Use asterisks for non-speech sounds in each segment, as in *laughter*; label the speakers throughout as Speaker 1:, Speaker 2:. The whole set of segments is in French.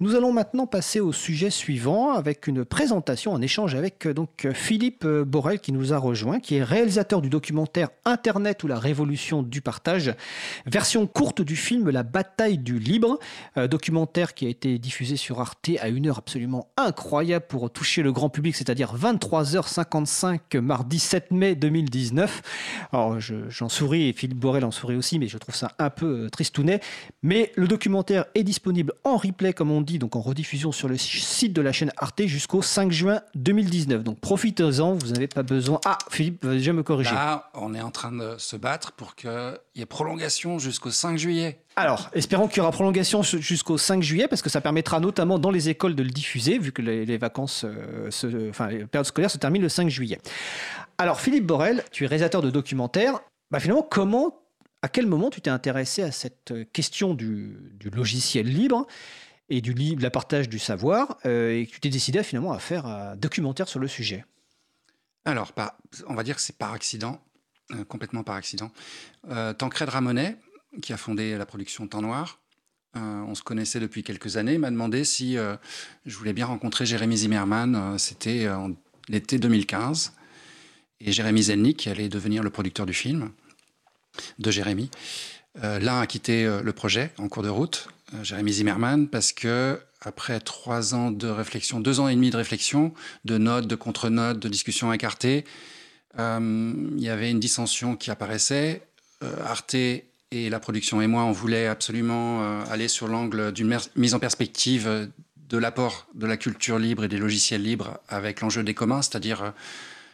Speaker 1: Nous allons maintenant passer au sujet suivant avec une présentation, un échange avec euh, donc euh, Philippe euh, Borel qui nous a rejoint, qui est réalisateur du documentaire Internet ou la révolution du partage, version courte du film La bataille du libre, documentaire qui a été diffusé sur Arte à une heure absolument incroyable pour toucher le grand public, c'est-à-dire 23h55 mardi 7 mai 2019. Alors j'en souris et Philippe Borel en sourit aussi, mais je trouve ça un peu tristounet. Mais le documentaire est disponible en replay comme on dit donc en rediffusion sur le site de la chaîne Arte jusqu'au 5 juin 2019. Donc profitez-en, vous n'avez pas besoin. Ah, Philippe va déjà me corriger.
Speaker 2: Là, on est en train de se battre pour qu'il y ait prolongation jusqu'au 5 juillet.
Speaker 1: Alors, espérons qu'il y aura prolongation jusqu'au 5 juillet, parce que ça permettra notamment dans les écoles de le diffuser, vu que les, vacances, euh, enfin, les périodes scolaires se terminent le 5 juillet. Alors, Philippe Borel, tu es réalisateur de documentaires. Bah, finalement, comment, à quel moment tu t'es intéressé à cette question du, du logiciel libre et du la partage du savoir, euh, et que tu t'es décidé finalement à faire un documentaire sur le sujet
Speaker 2: Alors, on va dire que c'est par accident, euh, complètement par accident. Euh, Tancred Ramonet, qui a fondé la production Temps Noir, on se connaissait depuis quelques années, m'a demandé si je voulais bien rencontrer Jérémy Zimmerman. C'était en l'été 2015. Et Jérémy Zelnik, qui allait devenir le producteur du film, de Jérémy. L'un a quitté le projet en cours de route, Jérémy Zimmerman, parce que après trois ans de réflexion, deux ans et demi de réflexion, de notes, de contre-notes, de discussions écartées, euh, il y avait une dissension qui apparaissait. Euh, Arte et la production et moi, on voulait absolument aller sur l'angle d'une mise en perspective de l'apport de la culture libre et des logiciels libres avec l'enjeu des communs, c'est-à-dire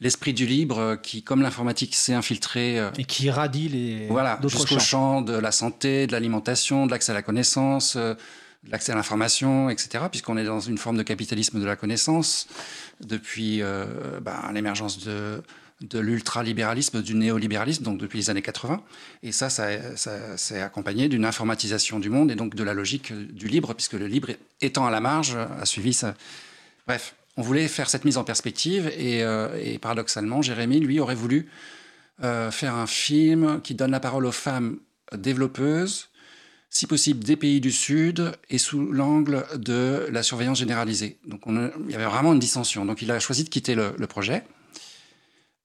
Speaker 2: l'esprit du libre qui, comme l'informatique, s'est infiltré.
Speaker 1: Euh, et qui radie les.
Speaker 2: Voilà, jusqu'au champ de la santé, de l'alimentation, de l'accès à la connaissance, euh, de l'accès à l'information, etc., puisqu'on est dans une forme de capitalisme de la connaissance depuis euh, ben, l'émergence de, de l'ultralibéralisme, du néolibéralisme, donc depuis les années 80. Et ça, ça, ça s'est accompagné d'une informatisation du monde et donc de la logique du libre, puisque le libre, étant à la marge, a suivi ça. Bref, on voulait faire cette mise en perspective euh, et, paradoxalement, Jérémy, lui, aurait voulu euh, faire un film qui donne la parole aux femmes développeuses, si possible des pays du Sud et sous l'angle de la surveillance généralisée. Donc il y avait vraiment une dissension. Donc il a choisi de quitter le projet.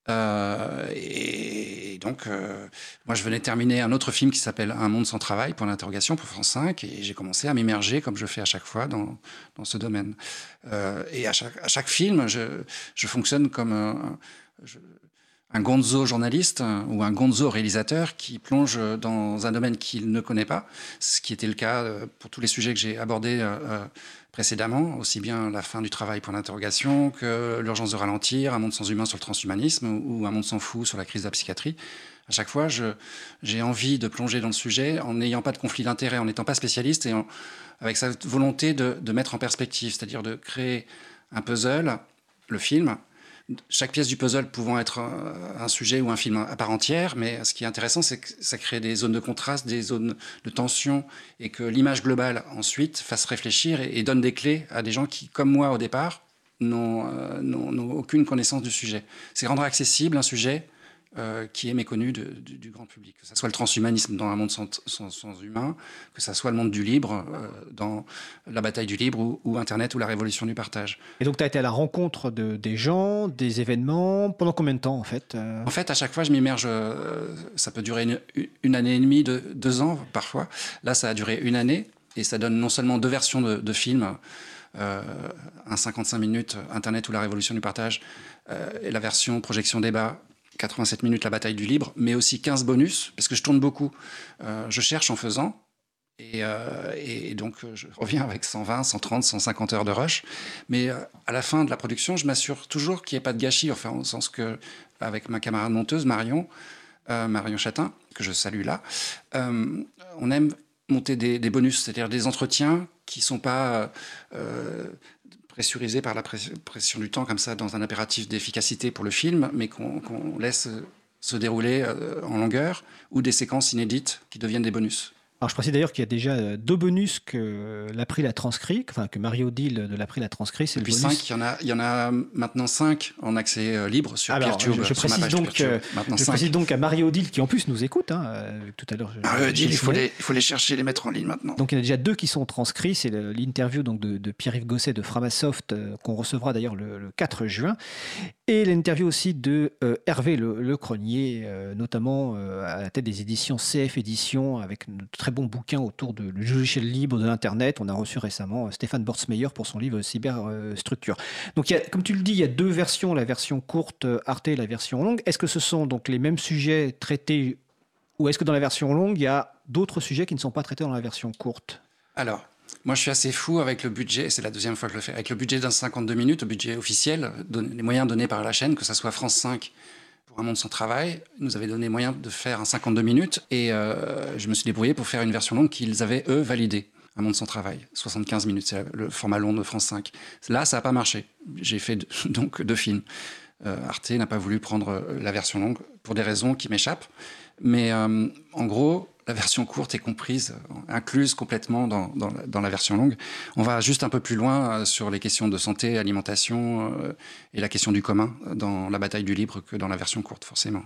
Speaker 2: Euh, et donc, euh, moi, je venais terminer un autre film qui s'appelle Un monde sans travail, pour l'interrogation, pour France 5, et j'ai commencé à m'immerger, comme je fais à chaque fois, dans, ce domaine. Euh, et à chaque, film, je, fonctionne comme un gonzo journaliste ou un gonzo réalisateur qui plonge dans un domaine qu'il ne connaît pas, ce qui était le cas pour tous les sujets que j'ai abordés précédemment, aussi bien la fin du travail pour l'interrogation que l'urgence de ralentir, un monde sans humain sur le transhumanisme ou un monde sans fou sur la crise de la psychiatrie. À chaque fois, j'ai envie de plonger dans le sujet en n'ayant pas de conflit d'intérêt, en n'étant pas spécialiste et avec cette volonté de, de mettre en perspective, c'est-à-dire de créer un puzzle, le film, chaque pièce du puzzle pouvant être un, sujet ou un film à part entière, mais ce qui est intéressant, c'est que ça crée des zones de contraste, des zones de tension, et que l'image globale ensuite fasse réfléchir et, donne des clés à des gens qui, comme moi au départ, n'ont euh, aucune connaissance du sujet. C'est rendre accessible un sujet euh, qui est méconnu du, grand public. Que ce soit le transhumanisme dans un monde sans, humain, que ce soit le monde du libre euh, dans la bataille du libre ou, Internet ou la révolution du partage.
Speaker 1: Et donc tu as été à la rencontre de, des gens, des événements, pendant combien de temps en fait
Speaker 2: euh? En fait, à chaque fois, je m'immerge, ça peut durer une, année et demie, deux, ans parfois. Là, ça a duré une année et ça donne non seulement deux versions de, de films. un 55 minutes Internet ou la révolution du partage et la version projection débat 87 minutes la bataille du libre, mais aussi 15 bonus, parce que je tourne beaucoup. Euh, je cherche en faisant, et, euh, donc euh, je reviens avec 120, 130, 150 heures de rush. Mais à la fin de la production, je m'assure toujours qu'il n'y ait pas de gâchis, enfin, au sens que, avec ma camarade monteuse, Marion, Marion Chatin, que je salue là, on aime monter des, des bonus, c'est-à-dire des entretiens qui ne sont pas pressurisé par la pression du temps, comme ça, dans un impératif d'efficacité pour le film, mais qu'on laisse se dérouler euh, en longueur, ou des séquences inédites qui deviennent des bonus.
Speaker 1: Alors je précise d'ailleurs qu'il y a déjà euh, deux bonus que l'April a transcrit, enfin que Mario Odile de l'April a transcrit.
Speaker 2: C'est Depuis 5, il y, en a, il y en a maintenant 5 en accès euh, libre sur PeerTube.
Speaker 1: Je, je, précise, donc, euh, je précise donc à Mario Odile qui en plus nous écoute, hein, tout à l'heure.
Speaker 2: Ah, il, faut les, il faut les chercher, les mettre en ligne maintenant.
Speaker 1: Donc il y en a déjà deux qui sont transcrits. C'est l'interview donc de, de Pierre-Yves Gosset de Framasoft qu'on recevra d'ailleurs le, 4 juin. Et l'interview aussi de Hervé Le, le Cronier, notamment à la tête des éditions CF Éditions, avec une très bon bouquin autour du logiciel libre de l'Internet. On a reçu récemment euh, Stéphane Bortsmeyer pour son livre Cyberstructure. donc, comme tu le dis, il y a deux versions, la version courte euh, Arte et la version longue. Est-ce que ce sont donc les mêmes sujets traités ou est-ce que dans la version longue, il y a d'autres sujets qui ne sont pas traités dans la version courte?
Speaker 2: Alors, moi, je suis assez fou avec le budget, c'est la deuxième fois que je le fais, avec le budget d'un 52 minutes, le budget officiel, les moyens donnés par la chaîne, que ce soit France 5 un monde sans travail, nous avait donné moyen de faire un 52 minutes et euh, je me suis débrouillé pour faire une version longue qu'ils avaient, eux, validée. Un monde sans travail, 75 minutes, c'est le format long de France 5. Là, ça n'a pas marché. J'ai fait *laughs* donc deux films. Euh, Arte n'a pas voulu prendre euh, la version longue pour des raisons qui m'échappent. Mais en gros, la version courte est comprise, incluse complètement dans, dans, la version longue. On va juste un peu plus loin euh, sur les questions de santé, alimentation euh, et la question du commun dans la bataille du libre que dans la version courte, forcément.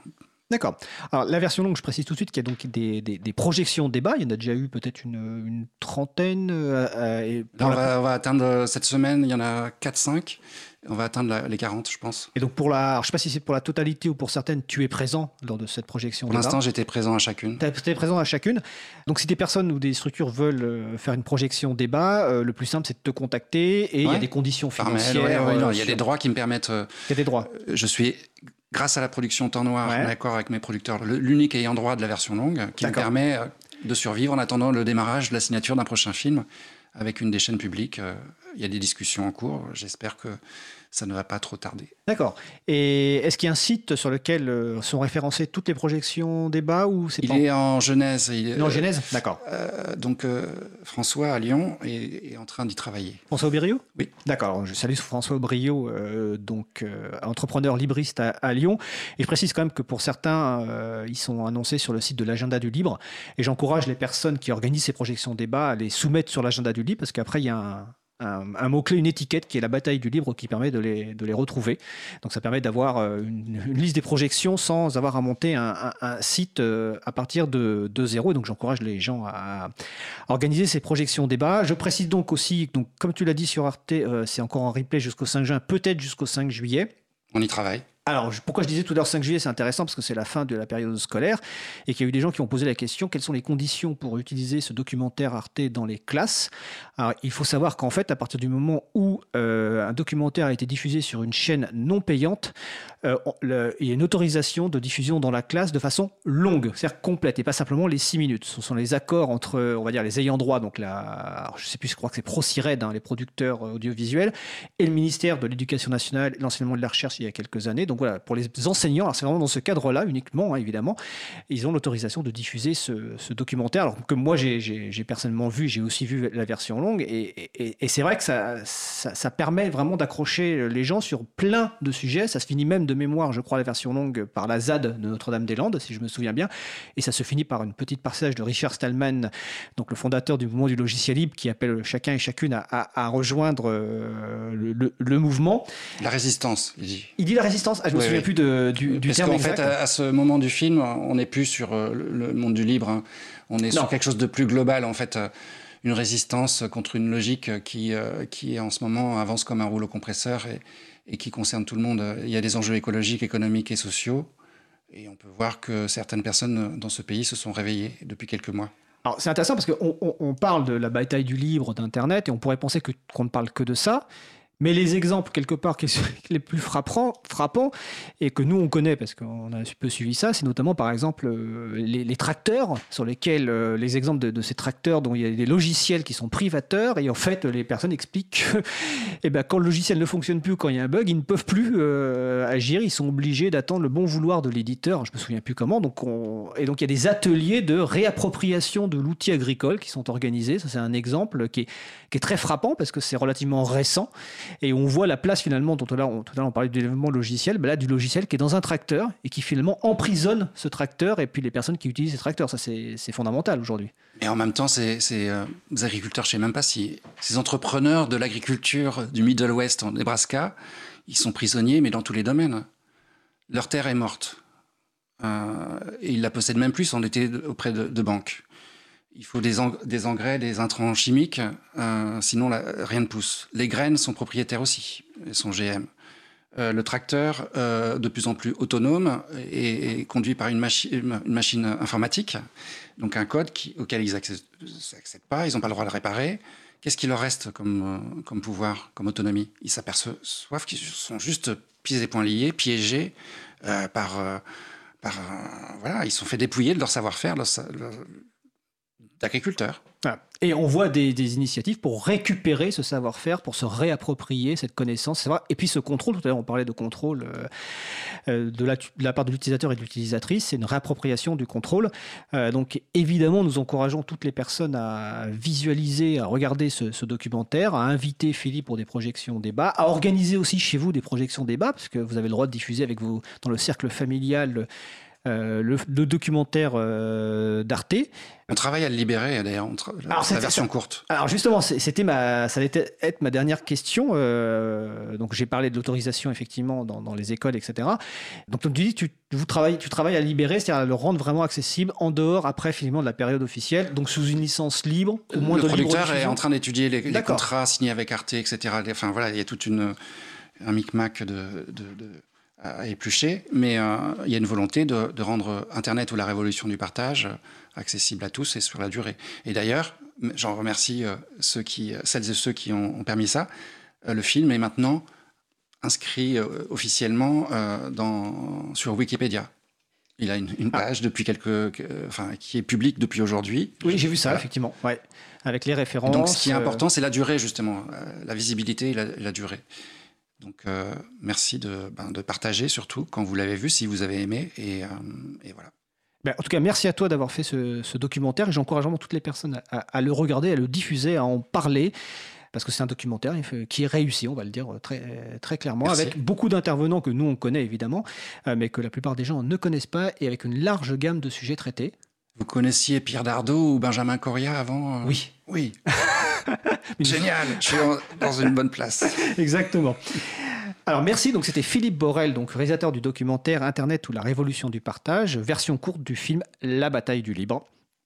Speaker 1: D'accord. Alors la version longue, je précise tout de suite qu'il y a donc des, des, projections débat. Il y en a déjà eu peut-être une, une, trentaine.
Speaker 2: Euh, et on, va, on, va, atteindre cette semaine, il y en a 4-5. On va atteindre les 40, je pense.
Speaker 1: Et donc, pour la, je ne sais pas si c'est pour la totalité ou pour certaines, tu es présent lors de cette projection
Speaker 2: Pour l'instant, j'étais présent à chacune.
Speaker 1: Tu étais présent à chacune. Donc, si des personnes ou des structures veulent euh, faire une projection débat, euh, le plus simple, c'est de te contacter et il y a des conditions financières.
Speaker 2: Euh, il y a des droits qui me permettent.
Speaker 1: il y a des droits.
Speaker 2: je suis grâce à la production Temps Noir, en accord avec mes producteurs, l'unique ayant droit de la version longue, qui me permet de survivre en attendant le démarrage de la signature d'un prochain film avec une des chaînes publiques. Il y a des discussions en cours. J'espère que ça ne va pas trop tarder.
Speaker 1: D'accord. Et est-ce qu'il y a un site sur lequel euh, sont référencées toutes les projections débat ou
Speaker 2: c'est Il est en Genèse.
Speaker 1: Il est en Genèse, d'accord.
Speaker 2: Euh, donc euh, François à Lyon est, en train d'y travailler.
Speaker 1: François Aubrio
Speaker 2: Oui.
Speaker 1: D'accord. Je salue François Aubrio, donc entrepreneur libriste à, Lyon. Et je précise quand même que pour certains, ils sont annoncés sur le site de l'agenda du libre. Et j'encourage les personnes qui organisent ces projections débat à les soumettre sur l'agenda du libre parce qu'après il y a un un, mot-clé, une étiquette qui est la bataille du livre qui permet de les, de les retrouver. Donc ça permet d'avoir euh, une, liste des projections sans avoir à monter un, site euh, à partir de, de zéro. Et donc j'encourage les gens à, organiser ces projections débat. Je précise donc aussi, donc, comme tu l'as dit sur Arte, euh, c'est encore en replay jusqu'au 5 juin, peut-être jusqu'au 5 juillet.
Speaker 2: On y travaille.
Speaker 1: Alors, pourquoi je disais tout à l'heure 5 juillet, c'est intéressant parce que c'est la fin de la période scolaire et qu'il y a eu des gens qui ont posé la question quelles sont les conditions pour utiliser ce documentaire Arte dans les classes? Alors, il faut savoir qu'en fait, à partir du moment où euh, un documentaire a été diffusé sur une chaîne non payante, euh, il y a une autorisation de diffusion dans la classe de façon longue, c'est-à-dire complète et pas simplement les 6 minutes. Ce sont les accords entre, on va dire, les ayants droit, donc la, je sais plus, je crois que c'est ProCired, hein, les producteurs audiovisuels, et le ministère de l'Éducation nationale, l'enseignement de la recherche il y a quelques années. Donc voilà, pour les enseignants, c'est vraiment dans ce cadre-là uniquement, hein, évidemment, ils ont l'autorisation de diffuser ce, documentaire. Alors que moi, j'ai personnellement vu, j'ai aussi vu la version longue, et, c'est vrai que ça, ça, permet vraiment d'accrocher les gens sur plein de sujets. Ça se finit même de mémoire, je crois, la version longue par la ZAD de Notre-Dame-des-Landes, si je me souviens bien, et ça se finit par une petite passage de Richard Stallman, donc le fondateur du mouvement du logiciel libre, qui appelle chacun et chacune à, rejoindre euh, le, le, mouvement.
Speaker 2: La résistance, il dit.
Speaker 1: Il dit la résistance. Ah, je me souviens plus de, du, du
Speaker 2: Parce
Speaker 1: terme
Speaker 2: En fait, à, ce moment du film, on n'est plus sur euh, le monde du libre. Hein. On est sur quelque chose de plus global. En fait, euh, une résistance contre une logique qui, euh, qui en ce moment avance comme un rouleau compresseur et, et qui concerne tout le monde. Il y a des enjeux écologiques, économiques et sociaux. Et on peut voir que certaines personnes dans ce pays se sont réveillées depuis quelques mois.
Speaker 1: Alors c'est intéressant parce qu'on on, parle de la bataille du libre d'Internet et on pourrait penser qu'on ne parle que de ça. Mais les exemples, quelque part, qui sont *laughs* les plus frappants, et que nous, on connaît parce qu'on a un peu suivi ça, c'est notamment, par exemple, euh, les, tracteurs, sur lesquels, euh, les exemples de, ces tracteurs dont il y a des logiciels qui sont privateurs, et en fait, les personnes expliquent que *laughs* eh ben, quand le logiciel ne fonctionne plus, quand il y a un bug, ils ne peuvent plus euh, agir, ils sont obligés d'attendre le bon vouloir de l'éditeur, je me souviens plus comment. Donc Et donc, il y a des ateliers de réappropriation de l'outil agricole qui sont organisés. Ça, c'est un exemple qui est, qui est très frappant parce que c'est relativement récent. Et on voit la place finalement, dont tout à l'heure on, parlait du développement logiciel, ben là du logiciel qui est dans un tracteur et qui finalement emprisonne ce tracteur et puis les personnes qui utilisent ces tracteurs. Ça, c'est fondamental aujourd'hui.
Speaker 2: Et en même temps, c'est euh, agriculteurs, je ne sais même pas si ces entrepreneurs de l'agriculture du Middle West en Nebraska, ils sont prisonniers, mais dans tous les domaines. Leur terre est morte. Euh, et ils la possèdent même plus, était auprès de, banques. Il faut des, engrais, des intrants chimiques, euh, sinon rien ne pousse. Les graines sont propriétaires aussi, elles sont GM. Euh, le tracteur, de plus en plus autonome, est, conduit par une, une, machine informatique, donc un code qui, auquel ils n'accèdent pas, ils n'ont pas le droit de le réparer. Qu'est-ce qui leur reste comme, comme pouvoir, comme autonomie? Ils s'aperçoivent qu'ils sont juste pieds et poings liés, piégés par voilà, ils sont fait dépouiller de leur savoir-faire d'agriculteurs.
Speaker 1: Et on voit des, initiatives pour récupérer ce savoir-faire, pour se réapproprier cette connaissance. Et puis ce contrôle, tout à l'heure on parlait de contrôle euh, euh, de, la, part de l'utilisateur et de l'utilisatrice, c'est une réappropriation du contrôle. Euh, donc évidemment, nous encourageons toutes les personnes à visualiser, à regarder ce, documentaire, à inviter Philippe pour des projections débats, à organiser aussi chez vous des projections débats, parce que vous avez le droit de diffuser avec vous dans le cercle familial euh, le, documentaire euh, d'Arte.
Speaker 2: On travaille à le libérer d'ailleurs, la, la version courte.
Speaker 1: Alors justement, c'était ma, ça allait être ma dernière question. Euh, donc j'ai parlé de l'autorisation effectivement dans, les écoles, etc. Donc tu dis, tu, vous travailles, tu travailles à libérer, c'est-à-dire à le rendre vraiment accessible en dehors, après finalement de la période officielle, donc sous une licence libre.
Speaker 2: Au moins le producteur est en train d'étudier les, contrats signés avec Arte, etc. Enfin voilà, il y a toute une un micmac de, de à éplucher, mais euh, il y a une volonté de, rendre Internet ou la révolution du partage accessible à tous et sur la durée. Et d'ailleurs, j'en remercie euh, ceux qui, celles et ceux qui ont, permis ça. Euh, le film est maintenant inscrit officiellement dans, sur Wikipédia. Il a une, ah. page depuis quelques, enfin, qui est publique depuis aujourd'hui.
Speaker 1: Oui, j'ai vu ça, effectivement. Ouais. Avec les références.
Speaker 2: Donc, ce qui est important, c'est la durée, justement, la visibilité et la durée. Donc euh, merci ben, de, partager surtout quand vous l'avez vu, si vous avez aimé. Et, euh, voilà.
Speaker 1: Ben, en tout cas, merci à toi d'avoir fait ce, documentaire et j'encourage vraiment toutes les personnes à, le regarder, à le diffuser, à en parler. Parce que c'est un documentaire qui est réussi, on va le dire très, très clairement, avec beaucoup d'intervenants que nous on connaît évidemment, euh, mais que la plupart des gens ne connaissent pas, et avec une large gamme de sujets traités.
Speaker 2: Vous connaissiez Pierre Dardot ou Benjamin Coria avant
Speaker 1: Oui.
Speaker 2: Oui. *laughs* *laughs* Génial, je suis dans une bonne place. *laughs*
Speaker 1: Exactement. Alors merci, donc c'était Philippe Borel, donc réalisateur du documentaire Internet ou la révolution du partage, version courte du film La bataille du libre.